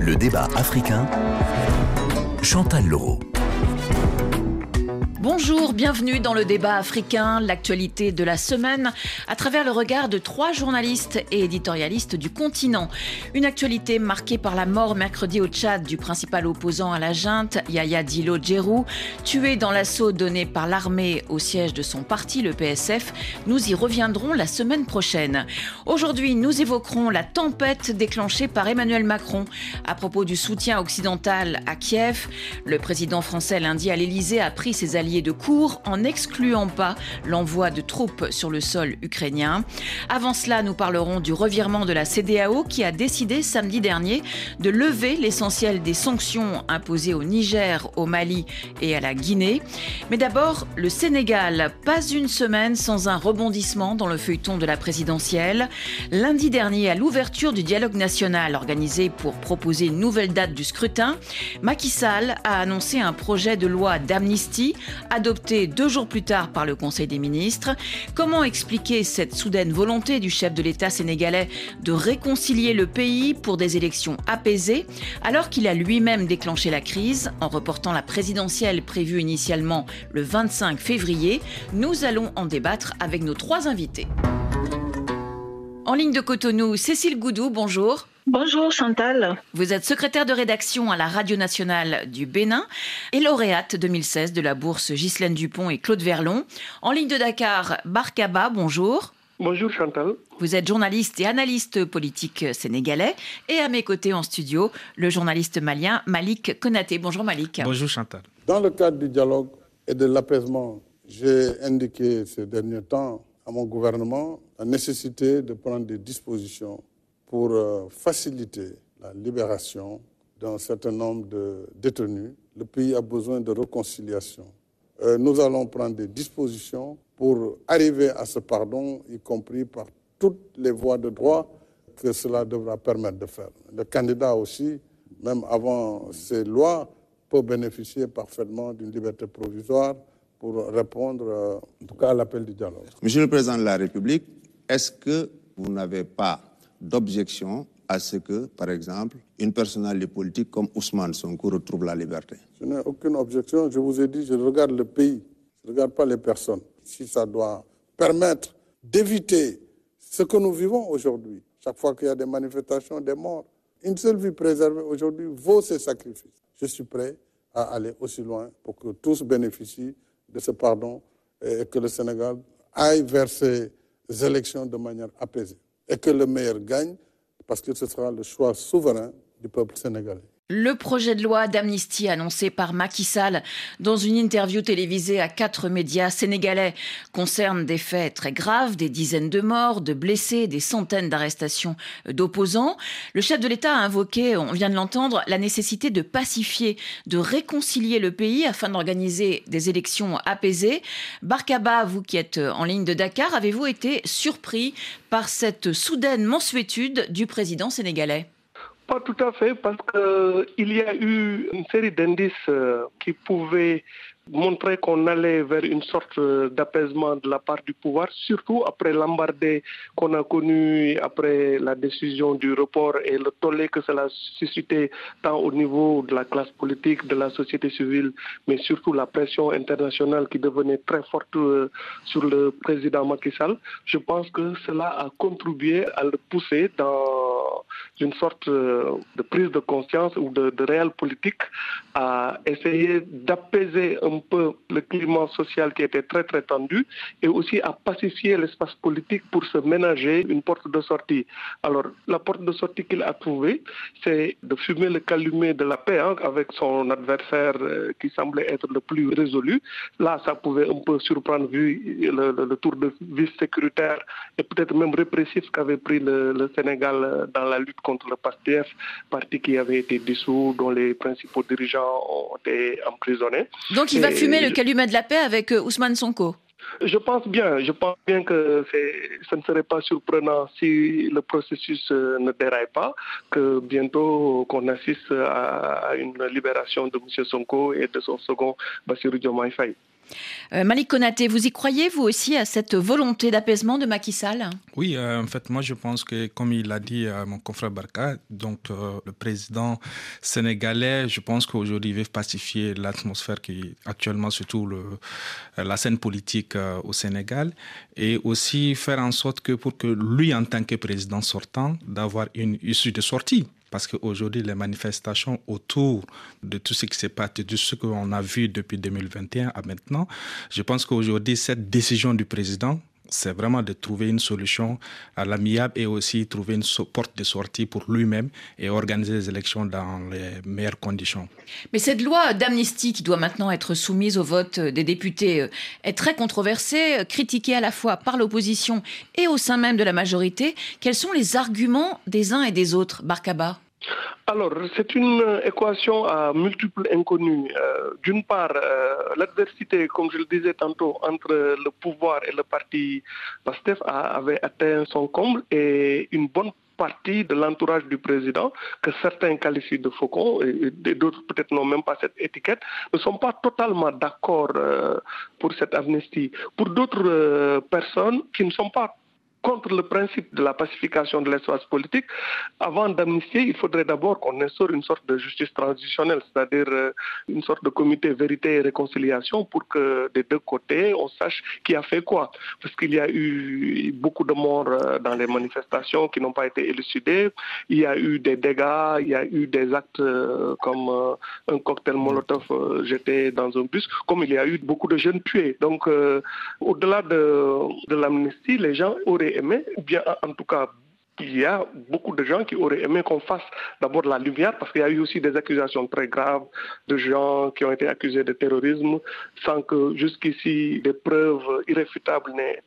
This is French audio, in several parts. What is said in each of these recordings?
Le débat africain. Chantal Leroux. Bonjour, bienvenue dans le débat africain, l'actualité de la semaine, à travers le regard de trois journalistes et éditorialistes du continent. Une actualité marquée par la mort mercredi au Tchad du principal opposant à la junte, Yaya Dilo Djerou, tué dans l'assaut donné par l'armée au siège de son parti, le PSF. Nous y reviendrons la semaine prochaine. Aujourd'hui, nous évoquerons la tempête déclenchée par Emmanuel Macron à propos du soutien occidental à Kiev. Le président français lundi à l'Elysée a pris ses alliés de cours en n'excluant pas l'envoi de troupes sur le sol ukrainien. Avant cela, nous parlerons du revirement de la CDAO qui a décidé samedi dernier de lever l'essentiel des sanctions imposées au Niger, au Mali et à la Guinée. Mais d'abord, le Sénégal, pas une semaine sans un rebondissement dans le feuilleton de la présidentielle. Lundi dernier, à l'ouverture du dialogue national organisé pour proposer une nouvelle date du scrutin, Macky Sall a annoncé un projet de loi d'amnistie adopté deux jours plus tard par le Conseil des ministres. Comment expliquer cette soudaine volonté du chef de l'État sénégalais de réconcilier le pays pour des élections apaisées, alors qu'il a lui-même déclenché la crise en reportant la présidentielle prévue initialement le 25 février? Nous allons en débattre avec nos trois invités. En ligne de Cotonou, Cécile Goudou, bonjour. Bonjour Chantal. Vous êtes secrétaire de rédaction à la Radio Nationale du Bénin et lauréate 2016 de la bourse Ghislaine Dupont et Claude Verlon. En ligne de Dakar, Barkaba, bonjour. Bonjour Chantal. Vous êtes journaliste et analyste politique sénégalais. Et à mes côtés en studio, le journaliste malien Malik Konaté. Bonjour Malik. Bonjour Chantal. Dans le cadre du dialogue et de l'apaisement, j'ai indiqué ces derniers temps à mon gouvernement la nécessité de prendre des dispositions pour euh, faciliter la libération d'un certain nombre de détenus. Le pays a besoin de réconciliation. Euh, nous allons prendre des dispositions pour arriver à ce pardon, y compris par toutes les voies de droit que cela devra permettre de faire. Le candidat aussi, même avant ces lois, peut bénéficier parfaitement d'une liberté provisoire pour répondre, euh, en tout cas, à l'appel du dialogue. Monsieur le Président de la République, est-ce que vous n'avez pas d'objection à ce que, par exemple, une personnalité politique comme Ousmane Sonko retrouve la liberté Je n'ai aucune objection. Je vous ai dit, je regarde le pays, je ne regarde pas les personnes. Si ça doit permettre d'éviter ce que nous vivons aujourd'hui, chaque fois qu'il y a des manifestations, des morts, une seule vie préservée aujourd'hui vaut ces sacrifices. Je suis prêt à aller aussi loin pour que tous bénéficient de ce pardon et que le Sénégal aille vers ces élections de manière apaisée et que le meilleur gagne, parce que ce sera le choix souverain du peuple sénégalais. Le projet de loi d'amnistie annoncé par Macky Sall dans une interview télévisée à quatre médias sénégalais concerne des faits très graves, des dizaines de morts, de blessés, des centaines d'arrestations d'opposants. Le chef de l'État a invoqué, on vient de l'entendre, la nécessité de pacifier, de réconcilier le pays afin d'organiser des élections apaisées. Barkaba, vous qui êtes en ligne de Dakar, avez-vous été surpris par cette soudaine mansuétude du président sénégalais? Pas tout à fait, parce qu'il y a eu une série d'indices qui pouvaient montrer qu'on allait vers une sorte d'apaisement de la part du pouvoir, surtout après l'embardé qu'on a connu après la décision du report et le tollé que cela a suscité tant au niveau de la classe politique, de la société civile, mais surtout la pression internationale qui devenait très forte sur le président Macky Sall. Je pense que cela a contribué à le pousser dans une sorte de prise de conscience ou de, de réelle politique à essayer d'apaiser un peu le climat social qui était très très tendu et aussi à pacifier l'espace politique pour se ménager une porte de sortie. Alors la porte de sortie qu'il a trouvée, c'est de fumer le calumet de la paix hein, avec son adversaire euh, qui semblait être le plus résolu. Là, ça pouvait un peu surprendre vu le, tour de vis sécuritaire et peut-être même répressif qu'avait pris le, Sénégal dans la lutte contre le PASTEF, parti qui avait été dissous, dont les principaux dirigeants ont été emprisonnés. Donc il fumer le calumet de la paix avec Ousmane Sonko? Je pense bien, je pense bien que ce ne serait pas surprenant si le processus ne déraille pas, que bientôt qu'on assiste à une libération de M. Sonko et de son second Bassirou Diomaye Faye. Euh, Malik Konaté, vous y croyez, vous aussi, à cette volonté d'apaisement de Macky Sall? Oui, euh, en fait, moi, je pense que, comme il l'a dit à mon confrère Barka, donc euh, le président sénégalais, je pense qu'aujourd'hui, il veut pacifier l'atmosphère qui actuellement, surtout le, la scène politique au Sénégal, et aussi faire en sorte que, pour que lui, en tant que président sortant, d'avoir une issue de sortie parce qu'aujourd'hui, les manifestations autour de tout ce qui s'est passé, de ce qu'on a vu depuis 2021 à maintenant, je pense qu'aujourd'hui, cette décision du président c'est vraiment de trouver une solution à l'amiable et aussi trouver une porte de sortie pour lui-même et organiser les élections dans les meilleures conditions. Mais cette loi d'amnistie qui doit maintenant être soumise au vote des députés euh, est très controversée, critiquée à la fois par l'opposition et au sein même de la majorité. Quels sont les arguments des uns et des autres, Barkaba? Alors, c'est une équation à multiples inconnus. Euh, d'une part, euh, l'adversité, comme je le disais tantôt, entre le pouvoir et le parti PASTEF avait atteint son comble et une bonne partie de l'entourage du président, que certains qualifient de faucon, et, d'autres peut-être n'ont même pas cette étiquette, ne sont pas totalement d'accord euh, pour cette amnistie. Pour d'autres personnes qui ne sont pas contre le principe de la pacification de l'espace politique, avant d'amnistier, il faudrait d'abord qu'on instaure une sorte de justice transitionnelle, c'est-à-dire euh, une sorte de comité vérité et réconciliation pour que des deux côtés, on sache qui a fait quoi. Parce qu'il y a eu beaucoup de morts euh, dans les manifestations qui n'ont pas été élucidées, il y a eu des dégâts, il y a eu des actes euh, comme un cocktail Molotov jeté dans un bus, comme il y a eu beaucoup de jeunes tués. Donc, au-delà de, de l'amnistie, les gens auraient aimé, ou bien en tout cas il y a beaucoup de gens qui auraient aimé qu'on fasse d'abord la lumière, parce qu'il y a eu aussi des accusations très graves de gens qui ont été accusés de terrorisme, sans que jusqu'ici des preuves irréfutables n'aient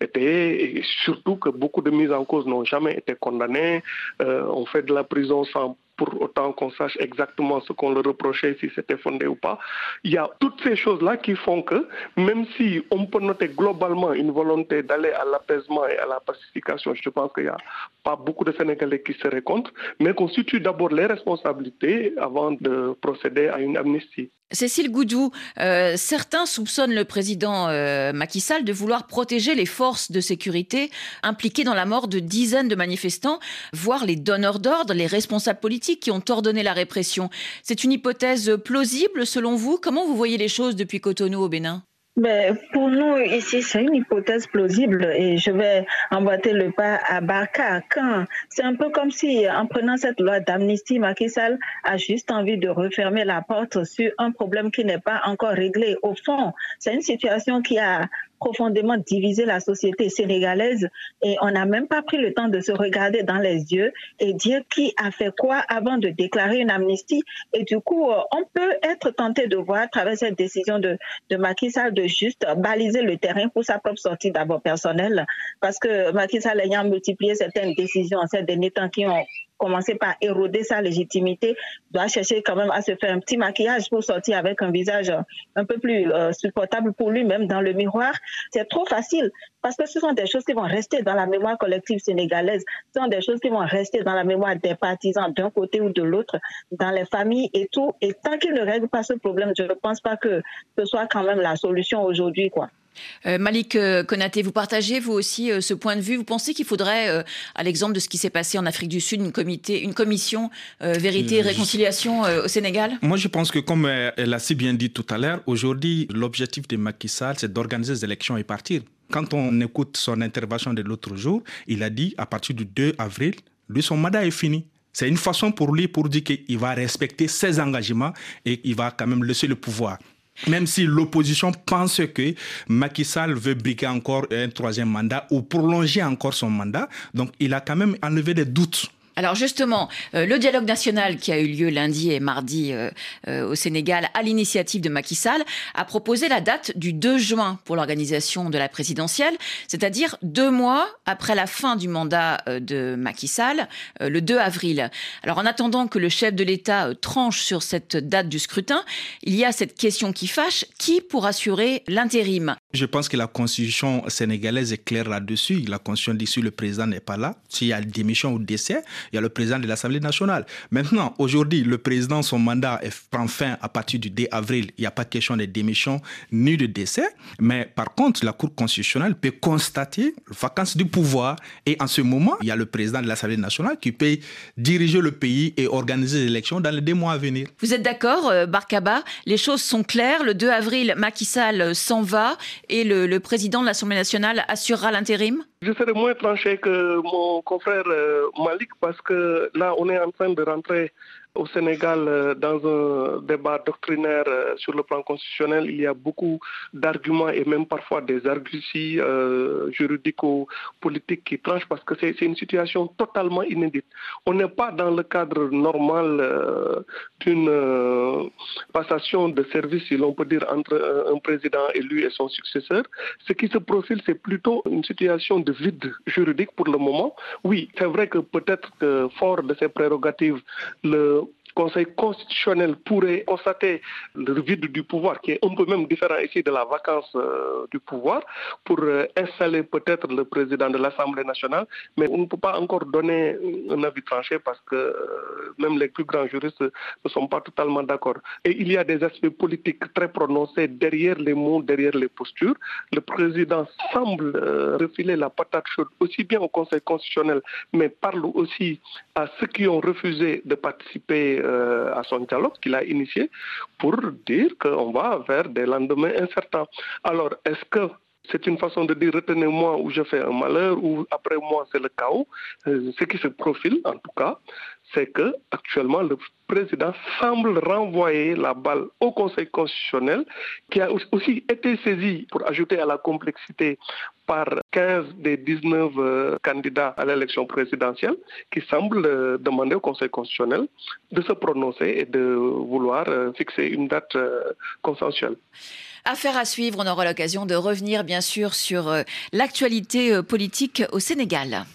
été, et surtout que beaucoup de mises en cause n'ont jamais été condamnées. Euh, on fait de la prison sans pour autant qu'on sache exactement ce qu'on le reprochait, si c'était fondé ou pas. Il y a toutes ces choses-là qui font que, même si on peut noter globalement une volonté d'aller à l'apaisement et à la pacification, je pense qu'il n'y a pas beaucoup de Sénégalais qui seraient contre, mais qu'on situe d'abord les responsabilités avant de procéder à une amnistie. Cécile Goudou, euh, certains soupçonnent le président euh, Macky Sall de vouloir protéger les forces de sécurité impliquées dans la mort de dizaines de manifestants, voire les donneurs d'ordre, les responsables politiques qui ont ordonné la répression. C'est une hypothèse plausible selon vous Comment vous voyez les choses depuis Cotonou au Bénin? Mais pour nous, ici, c'est une hypothèse plausible et je vais emboîter le pas à Barca. Quand? C'est un peu comme si, en prenant cette loi d'amnistie, Macky Sall a juste envie de refermer la porte sur un problème qui n'est pas encore réglé. Au fond, c'est une situation qui a profondément divisé la société sénégalaise et on n'a même pas pris le temps de se regarder dans les yeux et dire qui a fait quoi avant de déclarer une amnistie. Et du coup, euh, on peut être tenté de voir à travers cette décision de, de Macky Sall de juste baliser le terrain pour sa propre sortie d'abord personnelle parce que Macky Sall ayant multiplié certaines décisions ces derniers temps qui ont commencer par éroder sa légitimité, doit chercher quand même à se faire un petit maquillage pour sortir avec un visage un peu plus euh, supportable pour lui-même dans le miroir. C'est trop facile parce que ce sont des choses qui vont rester dans la mémoire collective sénégalaise, ce sont des choses qui vont rester dans la mémoire des partisans d'un côté ou de l'autre, dans les familles et tout. Et tant qu'il ne règle pas ce problème, je ne pense pas que ce soit quand même la solution aujourd'hui, quoi. Euh, Malik euh, Konaté, vous partagez vous aussi euh, ce point de vue Vous pensez qu'il faudrait, à l'exemple de ce qui s'est passé en Afrique du Sud, une, comité, une commission vérité et réconciliation au Sénégal? Moi, je pense que comme elle a si bien dit tout à l'heure, aujourd'hui, l'objectif de Macky Sall, c'est d'organiser des élections et partir. Quand on écoute son intervention de l'autre jour, il a dit à partir du 2 avril, lui, son mandat est fini. C'est une façon pour lui pour dire qu'il va respecter ses engagements et qu'il va quand même laisser le pouvoir. Même si l'opposition pense que Macky Sall veut briquer encore un troisième mandat ou prolonger encore son mandat, donc il a quand même enlevé des doutes alors justement, euh, le dialogue national qui a eu lieu lundi et mardi euh, euh, au Sénégal à l'initiative de Macky Sall a proposé la date du 2 juin pour l'organisation de la présidentielle, c'est-à-dire deux mois après la fin du mandat de Macky Sall, le 2 avril. Alors en attendant que le chef de l'État tranche sur cette date du scrutin, il y a cette question qui fâche, qui pour assurer l'intérim? Je pense que la constitution sénégalaise est claire là-dessus. La constitution dit si le président n'est pas là, s'il y a démission ou décès, il y a le président de l'Assemblée nationale. Maintenant, aujourd'hui, le président, son mandat prend fin à partir du 2 avril. Il n'y a pas de question de démission ni de décès. Mais par contre, la Cour constitutionnelle peut constater la vacance du pouvoir. Et en ce moment, il y a le président de l'Assemblée nationale qui peut diriger le pays et organiser les élections dans les deux mois à venir. Vous êtes d'accord, euh, Barkaba? Les choses sont claires. Le 2 avril, Macky Sall s'en va et le, le président de l'Assemblée nationale assurera l'intérim? Je serais moins tranché que mon confrère euh, Malik parce que là, on est en train de rentrer au Sénégal, euh, dans un débat doctrinaire euh, sur le plan constitutionnel, il y a beaucoup d'arguments et même parfois des arguties euh, juridico-politiques qui tranchent parce que c'est une situation totalement inédite. On n'est pas dans le cadre normal d'une passation de service, si l'on peut dire, entre un président élu et son successeur. Ce qui se profile, c'est plutôt une situation de vide juridique pour le moment. Oui, c'est vrai que peut-être que fort de ses prérogatives, le Conseil constitutionnel pourrait constater le vide du pouvoir, qui est un peu même différent ici de la vacance euh, du pouvoir, pour euh, installer peut-être le président de l'Assemblée nationale, mais on ne peut pas encore donner un avis tranché parce que euh, même les plus grands juristes ne sont pas totalement d'accord. Et il y a des aspects politiques très prononcés derrière les mots, derrière les postures. Le président semble refiler la patate chaude aussi bien au Conseil constitutionnel, mais parle aussi à ceux qui ont refusé de participer euh, à son dialogue qu'il a initié pour dire qu'on va vers des lendemains incertains. Alors, est-ce que c'est une façon de dire retenez-moi ou je fais un malheur ou après moi c'est le chaos. Euh, ce qui se profile en tout cas, c'est que actuellement le président semble renvoyer la balle au Conseil constitutionnel qui a aussi été saisi pour ajouter à la complexité par 15 des 19 euh, candidats à l'élection présidentielle qui semblent euh, demander au Conseil constitutionnel de se prononcer et de vouloir fixer une date consensuelle. Affaire à suivre, on aura l'occasion de revenir bien sûr sur euh, l'actualité euh, politique au Sénégal.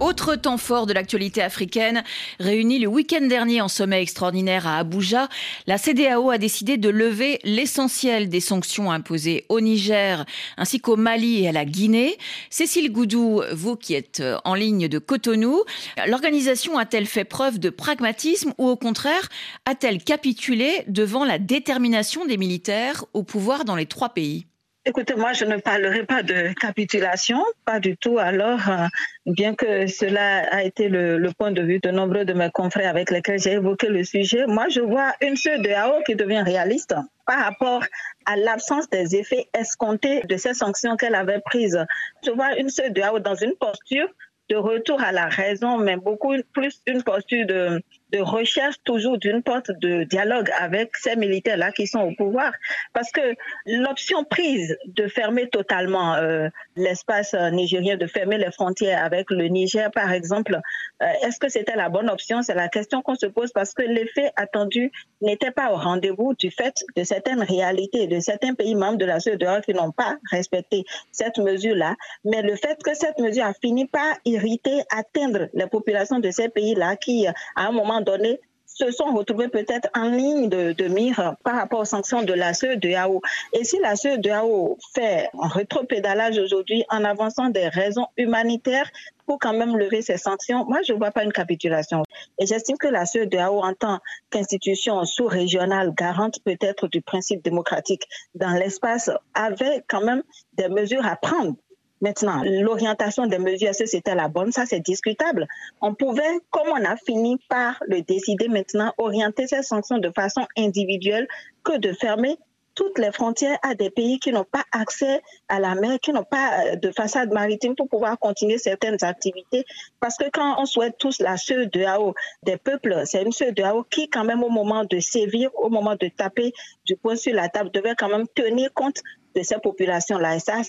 Autre temps fort de l'actualité africaine, réuni le week-end dernier en sommet extraordinaire à Abuja, la CDAO a décidé de lever l'essentiel des sanctions imposées au Niger ainsi qu'au Mali et à la Guinée. Cécile Goudou, vous qui êtes en ligne de Cotonou, l'organisation a-t-elle fait preuve de pragmatisme ou au contraire a-t-elle capitulé devant la détermination des militaires au pouvoir dans les trois pays? Écoutez, moi, je ne parlerai pas de capitulation, pas du tout. Alors, euh, bien que cela a été le, point de vue de nombreux de mes confrères avec lesquels j'ai évoqué le sujet, moi, je vois une seule de AO qui devient réaliste par rapport à l'absence des effets escomptés de ces sanctions qu'elle avait prises. Je vois une seule de AO dans une posture de retour à la raison, mais beaucoup plus une posture de, de recherche toujours d'une porte de dialogue avec ces militaires-là qui sont au pouvoir. Parce que l'option prise de fermer totalement euh, l'espace nigérien, de fermer les frontières avec le Niger, par exemple, euh, est-ce que c'était la bonne option? C'est la question qu'on se pose parce que l'effet attendu n'était pas au rendez-vous du fait de certaines réalités, de certains pays membres de la CEDEAO qui n'ont pas respecté cette mesure-là. Mais le fait que cette mesure a fini par irriter, atteindre les populations de ces pays-là qui, à un moment donné, se sont retrouvés peut-être en ligne de, mire par rapport aux sanctions de la CEDEAO. Et si la CEDEAO fait un rétropédalage aujourd'hui en avançant des raisons humanitaires pour quand même lever ces sanctions, moi je ne vois pas une capitulation. Et j'estime que la CEDEAO en tant qu'institution sous-régionale garante peut-être du principe démocratique dans l'espace avait quand même des mesures à prendre Maintenant, l'orientation des mesures, que c'était la bonne Ça, c'est discutable. On pouvait, comme on a fini par le décider maintenant, orienter ces sanctions de façon individuelle que de fermer toutes les frontières à des pays qui n'ont pas accès à la mer, qui n'ont pas euh, de façade maritime pour pouvoir continuer certaines activités. Parce que quand on souhaite tous la CEDEAO des peuples, c'est une CEDEAO qui, quand même, au moment de sévir, au moment de taper du poing sur la table, devait quand même tenir compte de ces populations-là. Et ça a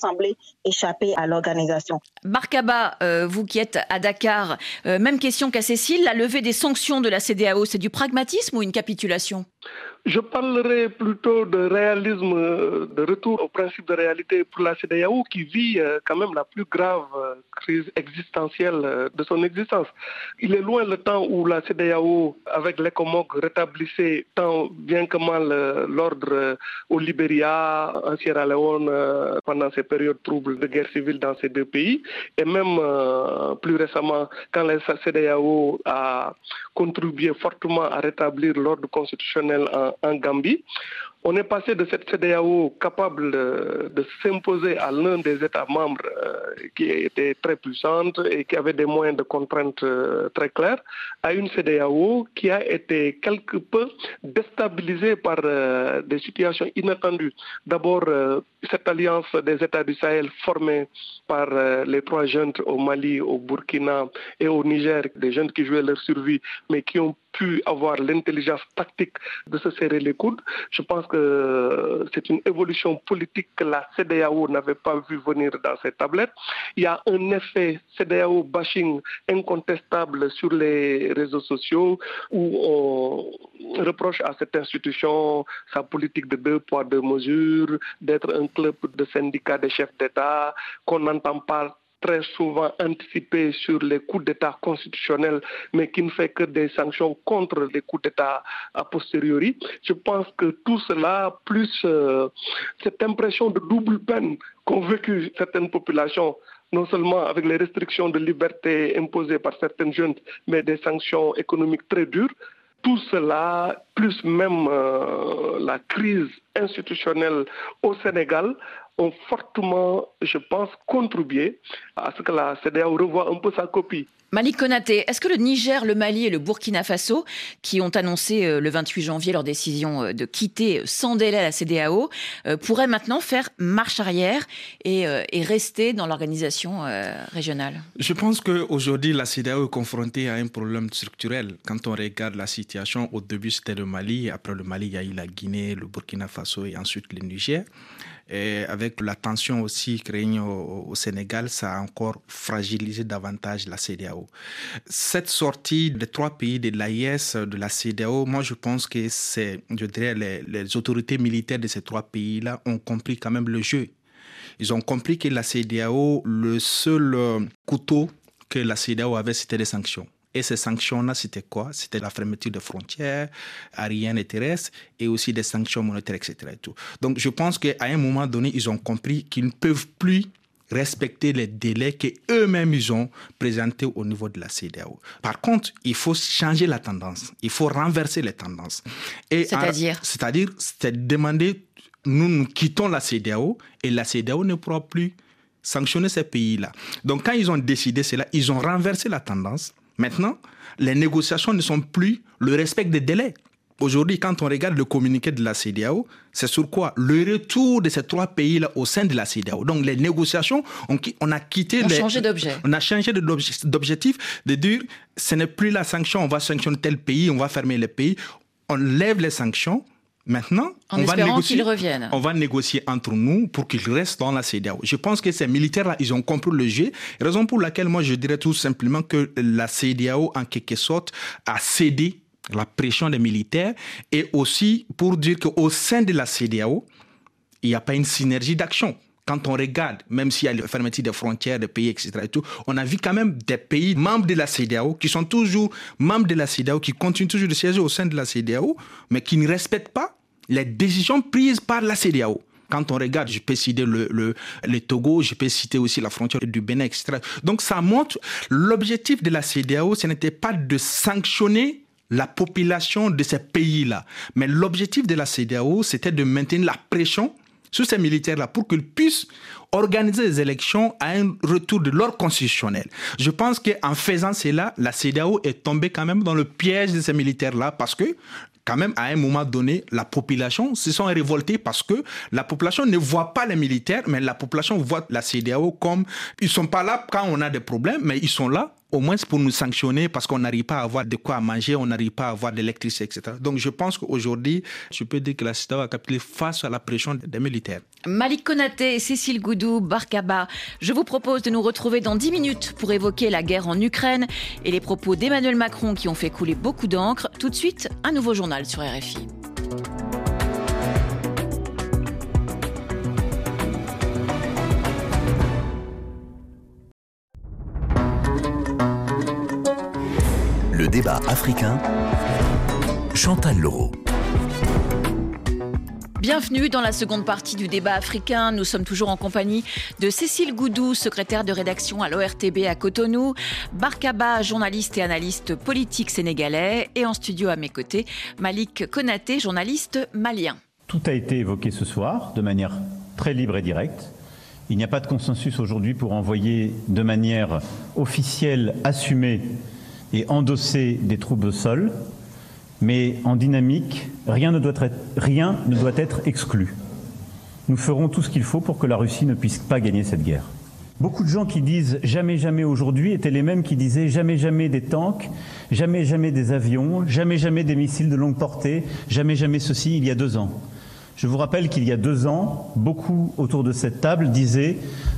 échapper à l'organisation. Markaba, euh, vous qui êtes à Dakar, euh, même question qu'à Cécile, la levée des sanctions de la CDAO, c'est du pragmatisme ou une capitulation? Je parlerai plutôt de réalisme, euh, de retour au principe de réalité pour la CDAO qui vit quand même la plus grave crise existentielle euh, de son existence. Il est loin le temps où la CDAO, avec l'ECOMOG, rétablissait tant bien que mal l'ordre au Libéria, en Sierra Leone, pendant ces périodes troubles de guerre civile dans ces deux pays. Et même plus récemment, quand la CDAO a contribué fortement à rétablir l'ordre constitutionnel en Gambie, on est passé de cette CDAO capable de, s'imposer à l'un des États membres euh, qui était très puissante et qui avait des moyens de contrainte euh, très clairs à une CDAO qui a été quelque peu déstabilisée par euh, des situations inattendues. D'abord, cette alliance des États du Sahel formée par les trois jeunes au Mali, au Burkina et au Niger, des jeunes qui jouaient leur survie, mais qui ont pu avoir l'intelligence tactique de se serrer les coudes. Je pense c'est une évolution politique que la CDAO n'avait pas vu venir dans ses tablettes. Il y a un effet CDAO bashing incontestable sur les réseaux sociaux où on reproche à cette institution sa politique de deux poids, deux mesures, d'être un club de syndicats des chefs d'État, qu'on n'entend pas très souvent anticipé sur les coups d'État constitutionnels, mais qui ne fait que des sanctions contre les coups d'État a posteriori. Je pense que tout cela, plus euh, cette impression de double peine qu'ont vécu certaines populations, non seulement avec les restrictions de liberté imposées par certaines jeunes, mais des sanctions économiques très dures, tout cela, plus même euh, la crise institutionnelle au Sénégal, ont fortement, je pense, contribué à ce que la CDAO revoie un peu sa copie. Malik Konaté, est-ce que le Niger, le Mali et le Burkina Faso, qui ont annoncé euh, le 28 janvier leur décision euh, de quitter sans délai la CDAO, euh, pourraient maintenant faire marche arrière et, rester dans l'organisation régionale? Je pense qu'aujourd'hui, la CDAO est confrontée à un problème structurel. Quand on regarde la situation, au début c'était le Mali, après le Mali, il y a eu la Guinée, le Burkina Faso et ensuite le Niger. Et avec la tension aussi créée au, Sénégal, ça a encore fragilisé davantage la CDAO. Cette sortie des trois pays de l'AIS, de la CDAO, moi je pense que c'est, je dirais, les, les autorités militaires de ces trois pays-là ont compris quand même le jeu. Ils ont compris que la CDAO, le seul euh, couteau que la CDAO avait, c'était les sanctions. Et ces sanctions-là, c'était quoi? C'était la fermeture des frontières aériennes et terrestres et aussi des sanctions monétaires, etc. Et tout. Donc je pense qu'à un moment donné, ils ont compris qu'ils ne peuvent plus respecter les délais qu'eux-mêmes ils ont présentés au niveau de la CDAO. Par contre, il faut changer la tendance. Il faut renverser les tendances. C'est-à-dire? C'est-à-dire, c'est demander, nous, nous quittons la CDAO et la CDAO ne pourra plus sanctionner ces pays-là. Donc quand ils ont décidé cela, ils ont renversé la tendance Maintenant, les négociations ne sont plus le respect des délais. Aujourd'hui, quand on regarde le communiqué de la CDAO, c'est sur quoi? Le retour de ces trois pays-là au sein de la CDAO. Donc les négociations, on, on a quitté... On a changé. On a changé d'objectif de dire, ce n'est plus la sanction, on va sanctionner tel pays, on va fermer les pays. On lève les sanctions, Maintenant, on va, négocier, reviennent. on va négocier entre nous pour qu'ils restent dans la CEDEAO. Je pense que ces militaires-là, ils ont compris le jeu. Raison pour laquelle moi, je dirais tout simplement que la CEDEAO, en quelque sorte, a cédé la pression des militaires et aussi pour dire qu'au sein de la CEDEAO, il n'y a pas une synergie d'action quand on regarde, même s'il y a la fermeture des frontières des pays, etc., on a vu quand même des pays membres de la CEDEAO qui sont toujours membres de la CEDEAO, qui continuent toujours de siéger au sein de la CEDEAO, mais qui ne respectent pas les décisions prises par la CEDEAO. Quand on regarde, je peux citer le, le, Togo, je peux citer aussi la frontière du Bénin, etc. Donc ça montre l'objectif de la CEDEAO, ce n'était pas de sanctionner la population de ces pays-là. Mais l'objectif de la CEDEAO, c'était de maintenir la pression sur ces militaires-là pour qu'ils puissent organiser des élections à un retour de l'ordre constitutionnel. Je pense qu'en faisant cela, la CEDEAO est tombée quand même dans le piège de ces militaires-là parce que quand même, à un moment donné, la population se sont révoltées parce que la population ne voit pas les militaires, mais la population voit la CEDEAO comme ils sont pas là quand on a des problèmes, mais ils sont là au moins pour nous sanctionner parce qu'on n'arrive pas à avoir de quoi manger, on n'arrive pas à avoir d'électricité, etc. Donc je pense qu'aujourd'hui, je peux dire que la CEDEAO a capitulé face à la pression des militaires. Malik Konaté, Cécile Goudou, Barkaba, je vous propose de nous retrouver dans 10 minutes pour évoquer la guerre en Ukraine et les propos d'Emmanuel Macron qui ont fait couler beaucoup d'encre. Tout de suite, un nouveau journal sur RFI. Le débat africain. Chantal Leroux. Bienvenue dans la seconde partie du débat africain. Nous sommes toujours en compagnie de Cécile Goudou, secrétaire de rédaction à l'ORTB à Cotonou, Barkaba, journaliste et analyste politique sénégalais, et en studio à mes côtés, Malik Konaté, journaliste malien. Tout a été évoqué ce soir de manière très libre et directe. Il n'y a pas de consensus aujourd'hui pour envoyer de manière officielle, assumée et endosser des troupes au sol, mais en dynamique, rien ne doit être, rien ne doit être exclu. Nous ferons tout ce qu'il faut pour que la Russie ne puisse pas gagner cette guerre. Beaucoup de gens qui disent jamais jamais aujourd'hui étaient les mêmes qui disaient jamais jamais des tanks, jamais jamais des avions, jamais jamais des missiles de longue portée, jamais jamais ceci il y a deux ans. Je vous rappelle qu'il y a deux ans, beaucoup autour de cette table disaient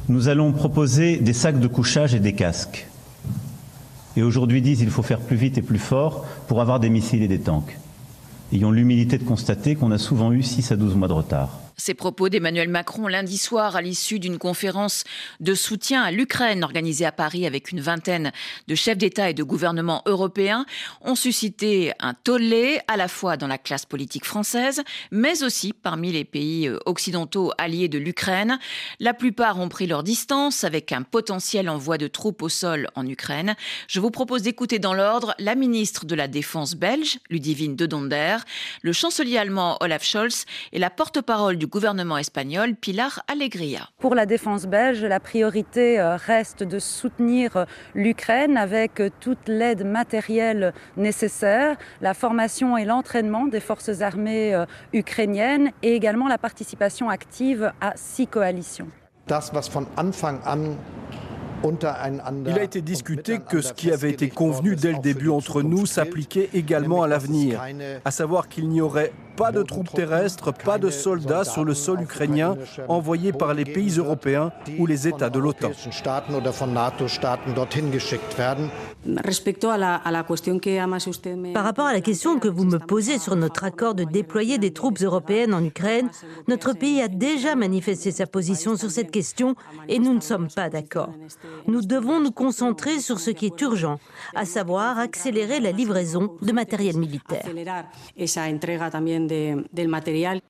nous allons proposer des sacs de couchage et des casques et aujourd'hui disent qu'il faut faire plus vite et plus fort pour avoir des missiles et des tanks. Ayons l'humilité de constater qu'on a souvent eu 6 à 12 mois de retard. Ces propos d'Emmanuel Macron lundi soir à l'issue d'une conférence de soutien à l'Ukraine organisée à Paris avec une vingtaine de chefs d'État et de gouvernements européens ont suscité un tollé à la fois dans la classe politique française, mais aussi parmi les pays euh, occidentaux alliés de l'Ukraine. La plupart ont pris leur distance avec un potentiel envoi de troupes au sol en Ukraine. Je vous propose d'écouter dans l'ordre la ministre de la Défense belge, Ludivine de Donder, le chancelier allemand Olaf Scholz et la porte-parole du gouvernement espagnol, Pilar Alegria. Pour la défense belge, la priorité euh, reste de soutenir euh, l'Ukraine avec euh, toute l'aide matérielle nécessaire, la formation et l'entraînement des forces armées ukrainiennes et également la participation active à six coalitions. Il a été discuté que ce qui avait été convenu dès le début entre nous s'appliquait également à l'avenir, à savoir qu'il n'y aurait pas de troupes terrestres, pas de soldats sur le sol ukrainien envoyés par les pays européens ou les États de l'OTAN. Par rapport à la question que vous me posez sur notre accord de déployer des troupes européennes en Ukraine, notre pays a déjà manifesté sa position sur cette question et nous ne sommes pas d'accord. Nous devons nous concentrer sur ce qui est urgent, à savoir accélérer la livraison de matériel militaire.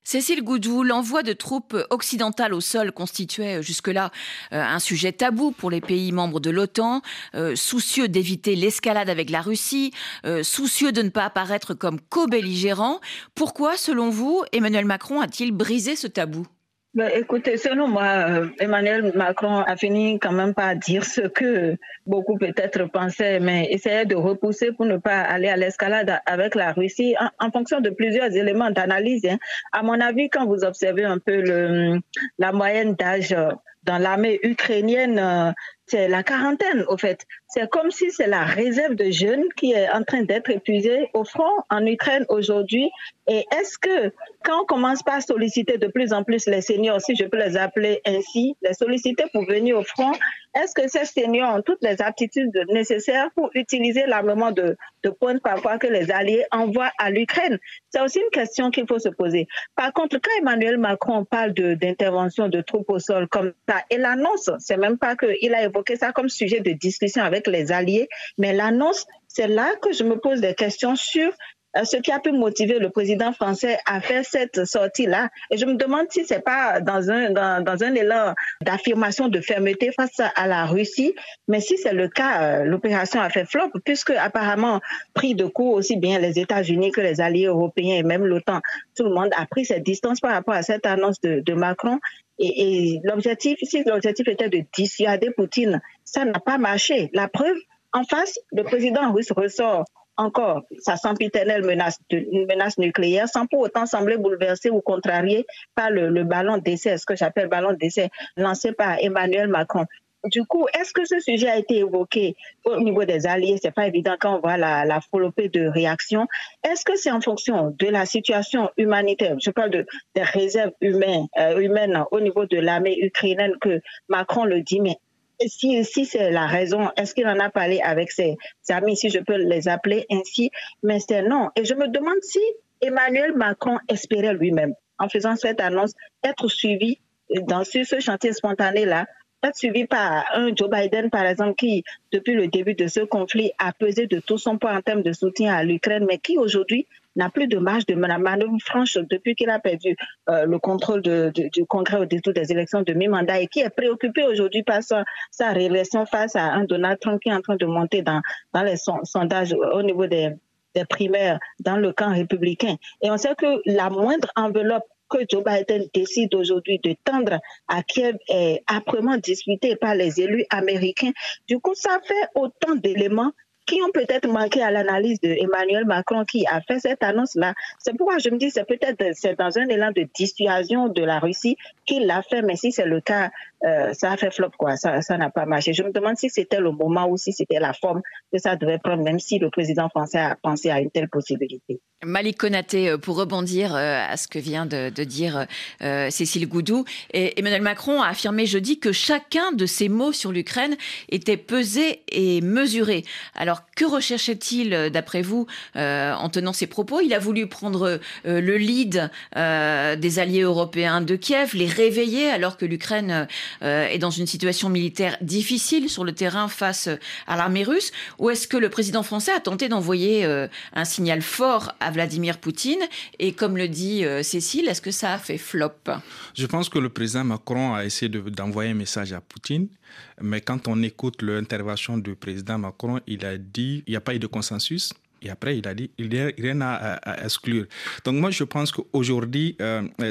Cécile Goudou, l'envoi de troupes occidentales au sol constituait jusque-là euh, un sujet tabou pour les pays membres de l'OTAN, euh, soucieux d'éviter l'escalade avec la Russie, euh, soucieux de ne pas apparaître comme co-belligérant. Pourquoi, selon vous, Emmanuel Macron a-t-il brisé ce tabou? Ben, écoutez, selon moi, euh, Emmanuel Macron a fini quand même par dire ce que beaucoup peut-être pensaient, mais essayait de repousser pour ne pas aller à l'escalade avec la Russie en, fonction de plusieurs éléments d'analyse. Hein. À mon avis, quand vous observez un peu le, la moyenne d'âge dans l'armée ukrainienne, euh, c'est la quarantaine, au fait. C'est comme si c'est la réserve de jeunes qui est en train d'être épuisée au front en Ukraine aujourd'hui. Et est-ce que quand on commence par solliciter de plus en plus les seniors, si je peux les appeler ainsi, les solliciter pour venir au front, est-ce que ces seniors ont toutes les aptitudes nécessaires pour utiliser l'armement de, de pointe parfois que les Alliés envoient à l'Ukraine? C'est aussi une question qu'il faut se poser. Par contre, quand Emmanuel Macron parle d'intervention de, de troupes au sol comme ça, et l'annonce, c'est même pas qu'il a évoqué ça comme sujet de discussion avec les Alliés, mais l'annonce, c'est là que je me pose des questions sur ce qui a pu motiver le président français à faire cette sortie-là. Et je me demande si c'est pas dans un, dans, dans un élan d'affirmation de fermeté face à la Russie, mais si c'est le cas, euh, l'opération a fait flop, puisque apparemment, pris de coup aussi bien les États-Unis que les alliés européens et même l'OTAN, tout le monde a pris cette distance par rapport à cette annonce de, Macron. Et l'objectif, si l'objectif était de dissuader Poutine, ça n'a pas marché. La preuve, en face, le président russe ressort encore sa sempiternelle menace, une menace nucléaire sans pour autant sembler bouleversé ou contrarié par le, ballon d'essai, ce que j'appelle ballon d'essai lancé par Emmanuel Macron. Du coup, est-ce que ce sujet a été évoqué au niveau des alliés? C'est pas évident quand on voit la, la de réactions. Est-ce que c'est en fonction de la situation humanitaire? Je parle de, des réserves humaines, euh, humaines au niveau de l'armée ukrainienne que Macron le dit, mais si, si c'est la raison, est-ce qu'il en a parlé avec ses, amis, si je peux les appeler ainsi? Mais c'est non. Et je me demande si Emmanuel Macron espérait lui-même, en faisant cette annonce, être suivi dans ce chantier spontané-là être suivi par un Joe Biden, par exemple, qui, depuis le début de ce conflit, a pesé de tout son poids en termes de soutien à l'Ukraine, mais qui aujourd'hui n'a plus de marge de manœuvre franche depuis qu'il a perdu euh, le contrôle du Congrès au détour des élections de mi-mandat et qui est préoccupé aujourd'hui par sa, réélection face à un Donald Trump qui est en train de monter dans, les sondages au niveau des, primaires dans le camp républicain. Et on sait que la moindre enveloppe que Joe Biden décide aujourd'hui de tendre à Kiev est âprement discutée par les élus américains. Du coup, ça fait autant d'éléments qui ont peut-être manqué à l'analyse de Emmanuel Macron qui a fait cette annonce-là. C'est pourquoi je me dis c'est peut-être dans un élan de dissuasion de la Russie qu'il l'a fait, mais si c'est le cas, euh, ça a fait flop quoi, ça ça n'a pas marché. Je me demande si c'était le moment ou si c'était la forme que ça devait prendre, même si le président français a pensé à une telle possibilité. Malik Konaté, euh, pour rebondir euh, à ce que vient de, dire Cécile Goudou, et Emmanuel Macron a affirmé jeudi que chacun de ses mots sur l'Ukraine était pesé et mesuré. Alors que recherchait-il, d'après vous, en tenant ces propos? Il a voulu prendre le lead des alliés européens de Kiev, les réveiller alors que l'Ukraine euh, est dans une situation militaire difficile sur le terrain face à l'armée russe Ou est-ce que le président français a tenté d'envoyer euh, un signal fort à Vladimir Poutine? Et comme le dit euh, Cécile, est-ce que ça a fait flop? Je pense que le président Macron a essayé d'envoyer un message à Poutine. Mais quand on écoute l'intervention du président Macron, il a dit il n'y a pas eu de consensus. Et après, il a dit, il n'y a rien à, exclure. Donc moi, je pense qu'aujourd'hui,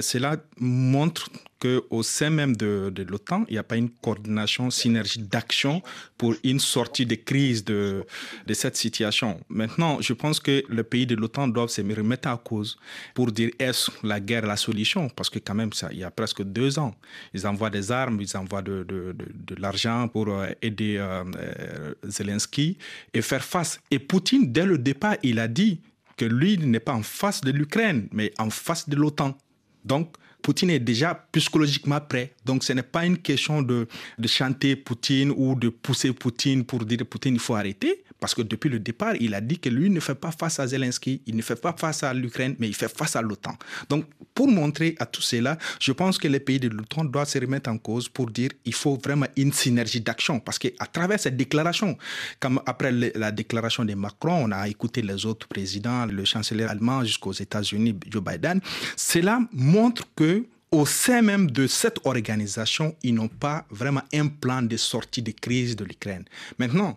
cela montre qu'au sein même de, de l'OTAN, il n'y a pas une coordination, synergie d'action pour une sortie de crise de, de cette situation. Maintenant, je pense que les pays de l'OTAN doivent se remettre en cause pour dire est-ce la guerre la solution? Parce que quand même, ça, il y a presque deux ans, ils envoient des armes, ils envoient de, de, de, l'argent pour euh, aider euh, euh, Zelensky et faire face. Et Poutine, dès le départ, il a dit que lui n'est pas en face de l'Ukraine, mais en face de l'OTAN. Donc, Poutine est déjà psychologiquement prêt. Donc ce n'est pas une question de, de chanter Poutine ou de pousser Poutine pour dire Poutine, il faut arrêter. Parce que depuis le départ, il a dit que lui ne fait pas face à Zelensky, il ne fait pas face à l'Ukraine, mais il fait face à l'OTAN. Donc, pour montrer à tout cela, je pense que les pays de l'OTAN doivent se remettre en cause pour dire qu'il faut vraiment une synergie d'action. Parce qu'à travers cette déclaration, comme après la déclaration de Macron, on a écouté les autres présidents, le chancelier allemand jusqu'aux États-Unis, Joe Biden, cela montre que au sein même de cette organisation, ils n'ont pas vraiment un plan de sortie de crise de l'Ukraine. Maintenant,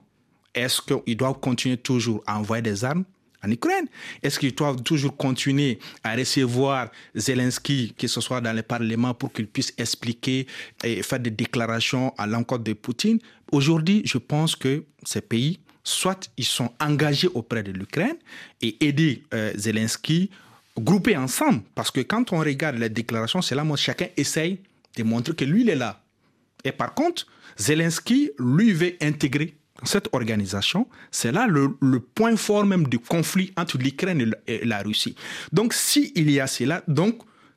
est-ce qu'ils doivent continuer toujours à envoyer des armes en Ukraine? Est-ce qu'ils doivent toujours continuer à recevoir Zelensky, que ce soit dans le Parlement, pour qu'il puisse expliquer et faire des déclarations à l'encontre de Poutine? Aujourd'hui, je pense que ces pays, soit ils sont engagés auprès de l'Ukraine et aider euh, Zelensky, groupés ensemble, parce que quand on regarde les déclarations, c'est là où chacun essaye de montrer que lui, il est là. Et par contre, Zelensky, lui, veut intégrer cette organisation, c'est là le, point fort même du conflit entre l'Ukraine et la Russie. Donc, s'il y a cela,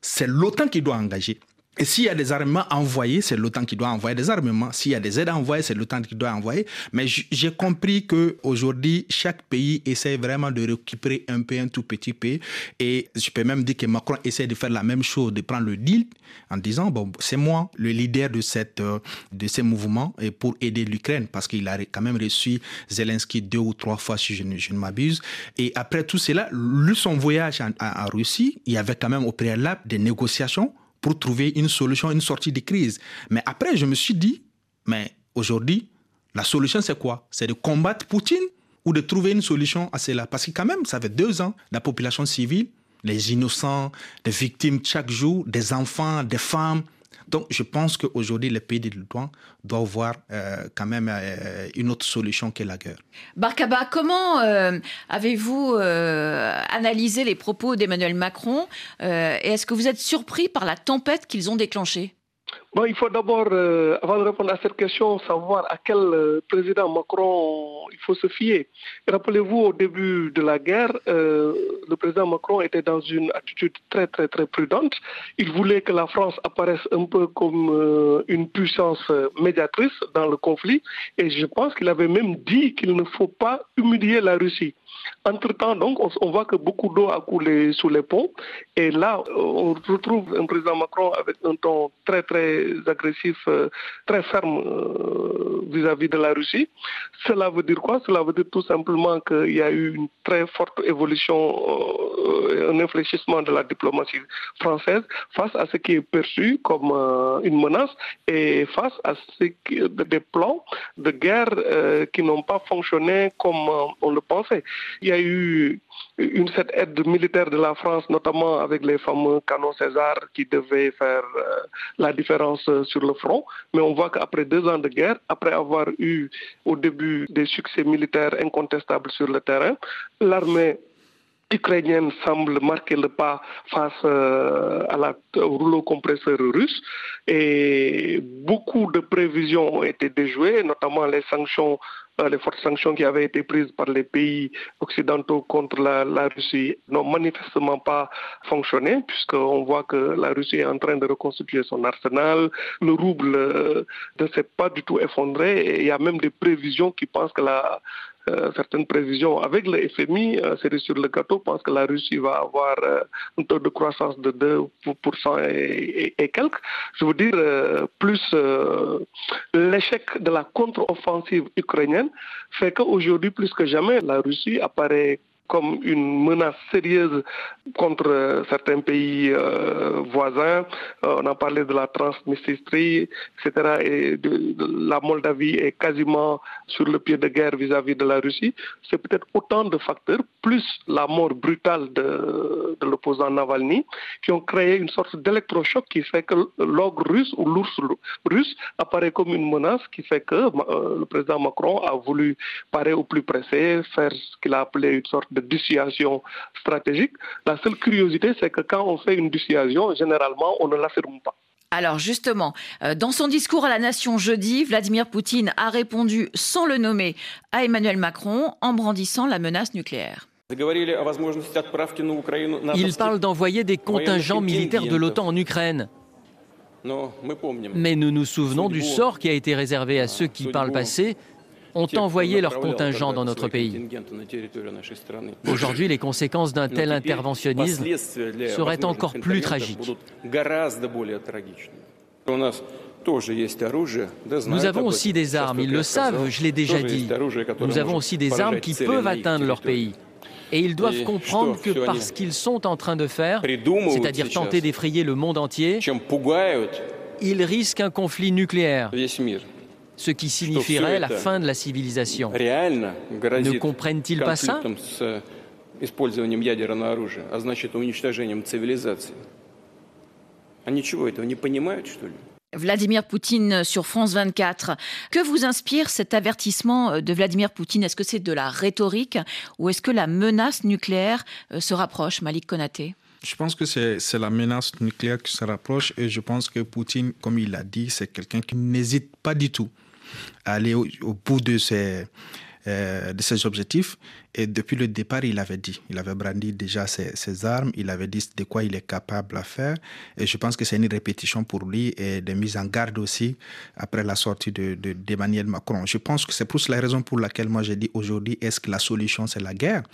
c'est l'OTAN qui doit engager. Et s'il y a des armements envoyés, c'est l'OTAN qui doit envoyer des armements. S'il y a des aides envoyées, c'est l'OTAN qui doit envoyer. Mais j'ai compris que aujourd'hui, chaque pays essaie vraiment de récupérer un peu un tout petit pays. Et je peux même dire que Macron essaie de faire la même chose, de prendre le deal en disant bon, c'est moi le leader de cette euh, de ces mouvements et pour aider l'Ukraine parce qu'il a quand même reçu Zelensky deux ou trois fois si je ne, m'abuse. Et après tout cela, lui son voyage en Russie, il y avait quand même au préalable des négociations pour trouver une solution, une sortie de crise. Mais après, je me suis dit, mais aujourd'hui, la solution, c'est quoi? C'est de combattre Poutine ou de trouver une solution à cela? Parce que quand même, ça fait deux ans, la population civile, les innocents, des victimes chaque jour, des enfants, des femmes, donc, je pense qu'aujourd'hui, les pays de l'OTAN doivent voir euh, quand même euh, une autre solution que la guerre. Barkaba, comment euh, avez-vous analysé les propos d'Emmanuel Macron et est-ce que vous êtes surpris par la tempête qu'ils ont déclenchée? Bon, il faut d'abord, euh, avant de répondre à cette question, savoir à quel euh, président Macron il faut se fier. Rappelez-vous, au début de la guerre, euh, le président Macron était dans une attitude très, très, très prudente. Il voulait que la France apparaisse un peu comme une puissance médiatrice dans le conflit. Et je pense qu'il avait même dit qu'il ne faut pas humilier la Russie. Entre-temps, donc, on, voit que beaucoup d'eau a coulé sous les ponts. Et là, on retrouve un président Macron avec un ton très, très très agressif, euh, très ferme euh, vis-à-vis de la Russie. Cela veut dire quoi? Cela veut dire tout simplement qu'il y a eu une très forte évolution, un infléchissement de la diplomatie française face à ce qui est perçu comme une menace et face à ce des plans de guerre qui n'ont pas fonctionné comme on le pensait. Il y a eu une cette aide militaire de la France, notamment avec les fameux canons César qui devaient faire euh, la différence sur le front. Mais on voit qu'après deux ans de guerre, après avoir eu au début des succès militaires incontestables sur le terrain, l'armée ukrainienne semble marquer le pas face euh, à la, au rouleau compresseur russe et beaucoup de prévisions ont été déjouées, notamment les sanctions euh, les fortes sanctions qui avaient été prises par les pays occidentaux contre la, Russie n'ont manifestement pas fonctionné, puisqu'on voit que la Russie est en train de reconstituer son arsenal. Le rouble euh, ne s'est pas du tout effondré et il y a même des prévisions qui pensent que la, certaines prévisions avec le FMI, euh, c'est sur le gâteau, pense que la Russie va avoir euh, un taux de croissance de 2% et, et, quelques. Je veux dire, plus l'échec de la contre-offensive ukrainienne fait qu'aujourd'hui, plus que jamais, la Russie apparaît comme une menace sérieuse contre euh, certains pays euh, voisins. Euh, on a parlé de la Transnistrie, etc. Et la Moldavie est quasiment sur le pied de guerre vis-à-vis de la Russie. C'est peut-être autant de facteurs, plus la mort brutale de, l'opposant Navalny, qui ont créé une sorte d'électrochoc qui fait que l'ogre russe ou l'ours russe apparaît comme une menace qui fait que le président Macron a voulu parer au plus pressé, faire ce qu'il a appelé une sorte de de dissuasion stratégique. La seule curiosité, c'est que quand on fait une dissuasion, généralement, on ne l'affirme pas. Alors justement, euh, dans son discours à la nation jeudi, Vladimir Poutine a répondu sans le nommer à Emmanuel Macron en brandissant la menace nucléaire. Il parle d'envoyer des contingents militaires de l'OTAN en Ukraine. Mais nous nous souvenons du sort qui a été réservé à ceux qui, par le passé, ont envoyé leurs contingents dans notre pays. Aujourd'hui, les conséquences d'un tel interventionnisme seraient encore plus tragiques. Nous avons aussi des armes, ils le savent, je l'ai déjà dit. Nous avons aussi des armes qui peuvent atteindre leur pays. Et ils doivent comprendre que parce qu'ils sont en train de faire, c'est-à-dire tenter d'effrayer le monde entier, ils risquent un conflit nucléaire ce qui signifierait la fin de la civilisation. Ne comprennent-ils pas ça Vladimir Poutine sur France 24. Que vous inspire cet avertissement de Vladimir Poutine? Est-ce que c'est de la rhétorique ou est-ce que la menace nucléaire euh, se rapproche, Malik Konaté? Je pense que c'est la menace nucléaire qui se rapproche et je pense que Poutine, comme il l'a dit, c'est quelqu'un qui n'hésite pas du tout aller au, bout de ses, euh, de ses objectifs. Et depuis le départ, il avait dit, il avait brandi déjà ses, armes, il avait dit de quoi il est capable à faire. Et je pense que c'est une répétition pour lui et des mises en garde aussi après la sortie d'Emmanuel de, Macron. Je pense que c'est plus la raison pour laquelle moi j'ai dit aujourd'hui, est-ce que la solution c'est la guerre?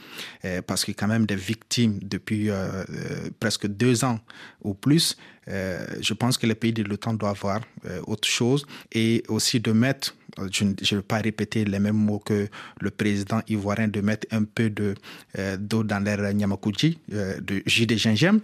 Euh, Parce qu'il y a quand même des victimes depuis euh, presque deux ans ou plus. je pense que les pays de l'OTAN doivent voir autre chose et aussi de mettre je ne vais pas répéter les mêmes mots que le président ivoirien, de mettre un peu de, euh, d'eau dans l'air nyamakuji, euh, de jus de gingembre,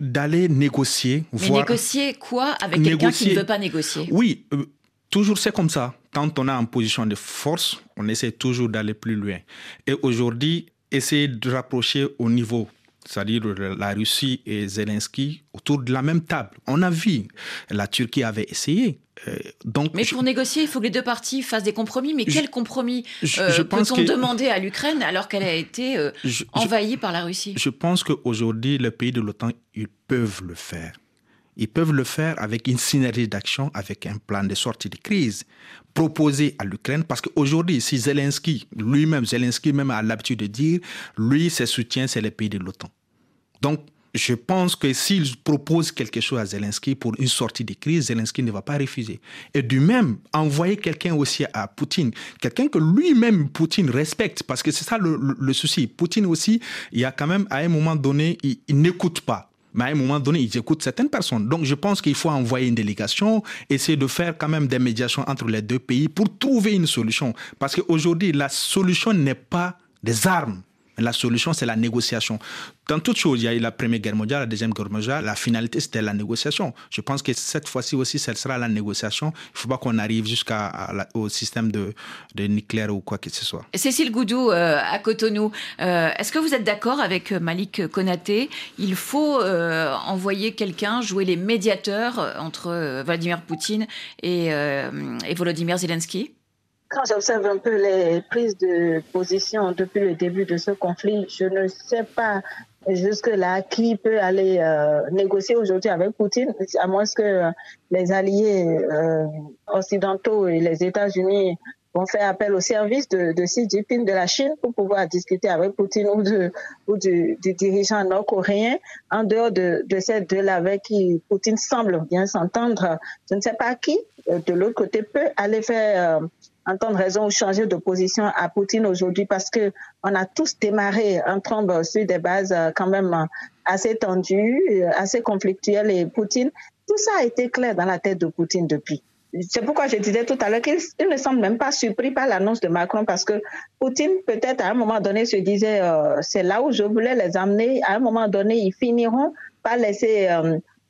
d'aller négocier. Mais négocier quoi avec quelqu'un qui ne veut pas négocier? Oui, euh, toujours c'est comme ça. Quand on est en position de force, on essaie toujours d'aller plus loin. Et aujourd'hui, essayer de rapprocher au niveau c'est-à-dire la Russie et Zelensky autour de la même table. On a vu, la Turquie avait essayé. Euh, donc, mais pour négocier, il faut que les deux parties fassent des compromis. Mais quel compromis euh, peut-on demander à l'Ukraine alors qu'elle a été euh, envahie par la Russie? Je pense qu'aujourd'hui, les pays de l'OTAN, ils peuvent le faire. Ils peuvent le faire avec une synergie d'action, avec un plan de sortie de crise proposé à l'Ukraine. Parce qu'aujourd'hui, si Zelensky, lui-même, Zelensky même a l'habitude de dire, lui, ses soutiens, c'est les pays de l'OTAN. Donc, je pense que s'il propose quelque chose à Zelensky pour une sortie de crise, Zelensky ne va pas refuser. Et du même, envoyer quelqu'un aussi à Poutine, quelqu'un que lui-même Poutine respecte, parce que c'est ça le, souci. Poutine aussi, il y a quand même, à un moment donné, il n'écoute pas mais à un moment donné, ils écoutent certaines personnes. Donc je pense qu'il faut envoyer une délégation, essayer de faire quand même des médiations entre les deux pays pour trouver une solution. Parce qu'aujourd'hui, la solution n'est pas des armes. La solution, c'est la négociation. Dans toutes choses, il y a eu la Première Guerre mondiale, la Deuxième Guerre mondiale, la finalité, c'était la négociation. Je pense que cette fois-ci aussi, ce sera la négociation. Il ne faut pas qu'on arrive jusqu'au système de, nucléaire ou quoi que ce soit. Cécile Goudou, euh, à Cotonou, euh, est-ce que vous êtes d'accord avec Malik Konaté? Il faut euh, envoyer quelqu'un jouer les médiateurs entre Vladimir Poutine et, et Volodymyr Zelensky? Quand j'observe un peu les prises de position depuis le début de ce conflit, je ne sais pas jusque-là qui peut aller euh, négocier aujourd'hui avec Poutine, à moins que les alliés euh, occidentaux et les États-Unis vont faire appel au service de, de Xi Jinping de la Chine pour pouvoir discuter avec Poutine ou, de, ou du, dirigeant nord-coréen. En dehors de, de ces deux-là avec qui Poutine semble bien s'entendre, je ne sais pas qui, euh, de l'autre côté, peut aller faire entendre raison ou changer de position à Poutine aujourd'hui parce que on a tous démarré en trombe sur des bases euh, quand même euh, assez tendues, euh, assez conflictuelles et Poutine, tout ça a été clair dans la tête de Poutine depuis. C'est pourquoi je disais tout à l'heure qu'il ne semble même pas surpris par l'annonce de Macron parce que Poutine, peut-être à un moment donné, se disait c'est là où je voulais les amener. À un moment donné, ils finiront par laisser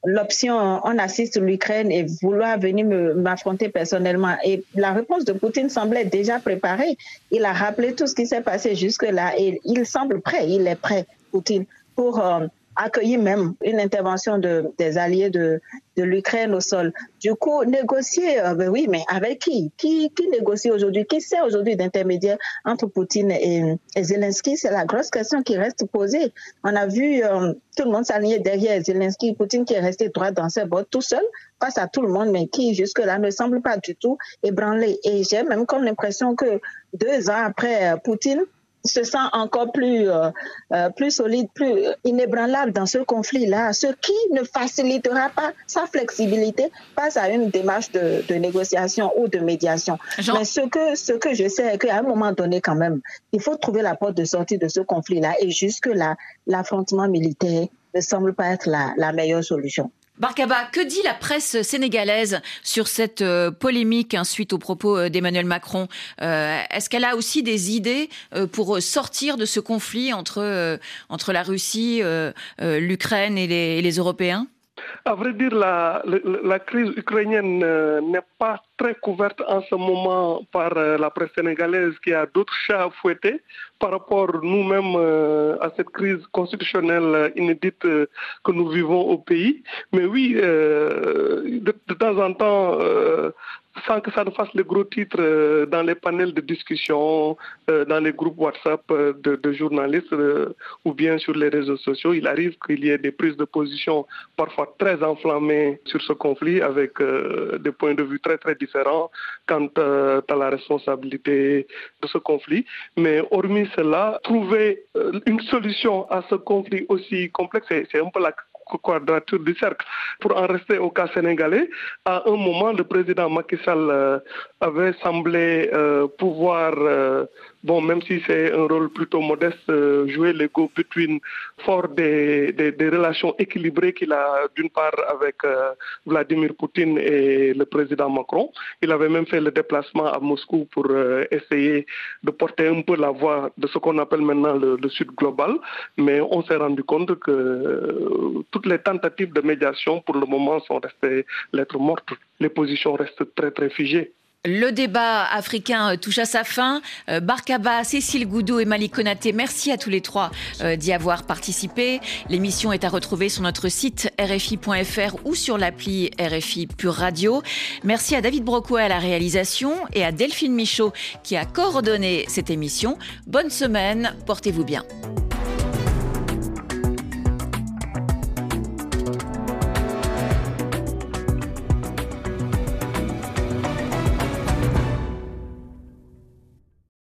l'option on assiste l'Ukraine et vouloir venir m'affronter personnellement. Et la réponse de Poutine semblait déjà préparée. Il a rappelé tout ce qui s'est passé jusque-là et il semble prêt, il est prêt, Poutine, pour euh, accueilli même une intervention de, des alliés de, l'Ukraine au sol. Du coup, négocier, euh, ben oui, mais avec qui? Qui, qui négocie aujourd'hui? Qui sert aujourd'hui d'intermédiaire entre Poutine et, Zelensky? C'est la grosse question qui reste posée. On a vu euh, tout le monde s'aligner derrière Zelensky, Poutine qui est resté droit dans ses bottes tout seul face à tout le monde, mais qui jusque-là ne semble pas du tout ébranlé. Et j'ai même comme l'impression que deux ans après euh, Poutine, se sent encore plus, euh, euh, plus solide, plus inébranlable dans ce conflit-là, ce qui ne facilitera pas sa flexibilité face à une démarche de, de négociation ou de médiation. Mais ce que, ce que je sais, c'est qu'à un moment donné, quand même, il faut trouver la porte de sortie de ce conflit-là. Et jusque-là, l'affrontement militaire ne semble pas être la, la meilleure solution. Barkaba, que dit la presse sénégalaise sur cette euh, polémique hein, suite aux propos euh, d'Emmanuel Macron? Euh, Est-ce qu'elle a aussi des idées pour sortir de ce conflit entre, entre la Russie, l'Ukraine et les, et les Européens? À vrai dire, la, crise ukrainienne n'est pas très couverte en ce moment par la presse sénégalaise qui a d'autres chats à fouetter par rapport nous-mêmes à cette crise constitutionnelle inédite que nous vivons au pays. Mais oui, de, temps en temps, sans que ça ne fasse le gros titre euh, dans les panels de discussion, euh, dans les groupes WhatsApp euh, de, journalistes ou bien sur les réseaux sociaux. Il arrive qu'il y ait des prises de position parfois très enflammées sur ce conflit avec des points de vue très très différents quant à la responsabilité de ce conflit. Mais hormis cela, trouver une solution à ce conflit aussi complexe, c'est un peu la quadrature du cercle. Pour en rester au cas sénégalais, à un moment, le président Macky Sall euh, avait semblé euh, pouvoir euh, bon, même si c'est un rôle plutôt modeste, euh, jouer le go-between fort des, des, relations équilibrées qu'il a d'une part avec euh, Vladimir Poutine et le président Macron. Il avait même fait le déplacement à Moscou pour euh, essayer de porter un peu la voix de ce qu'on appelle maintenant le, le, Sud global. Mais on s'est rendu compte que toutes les tentatives de médiation pour le moment sont restées lettres mortes. Les positions restent très très figées. Le débat africain touche à sa fin. Euh, Barkaba, Cécile Goudou et Malik Konaté, merci à tous les trois euh, d'y avoir participé. L'émission est à retrouver sur notre site rfi.fr ou sur l'appli RFI Pure Radio. Merci à David Brocco à la réalisation et à Delphine Michaud qui a coordonné cette émission. Bonne semaine, portez-vous bien.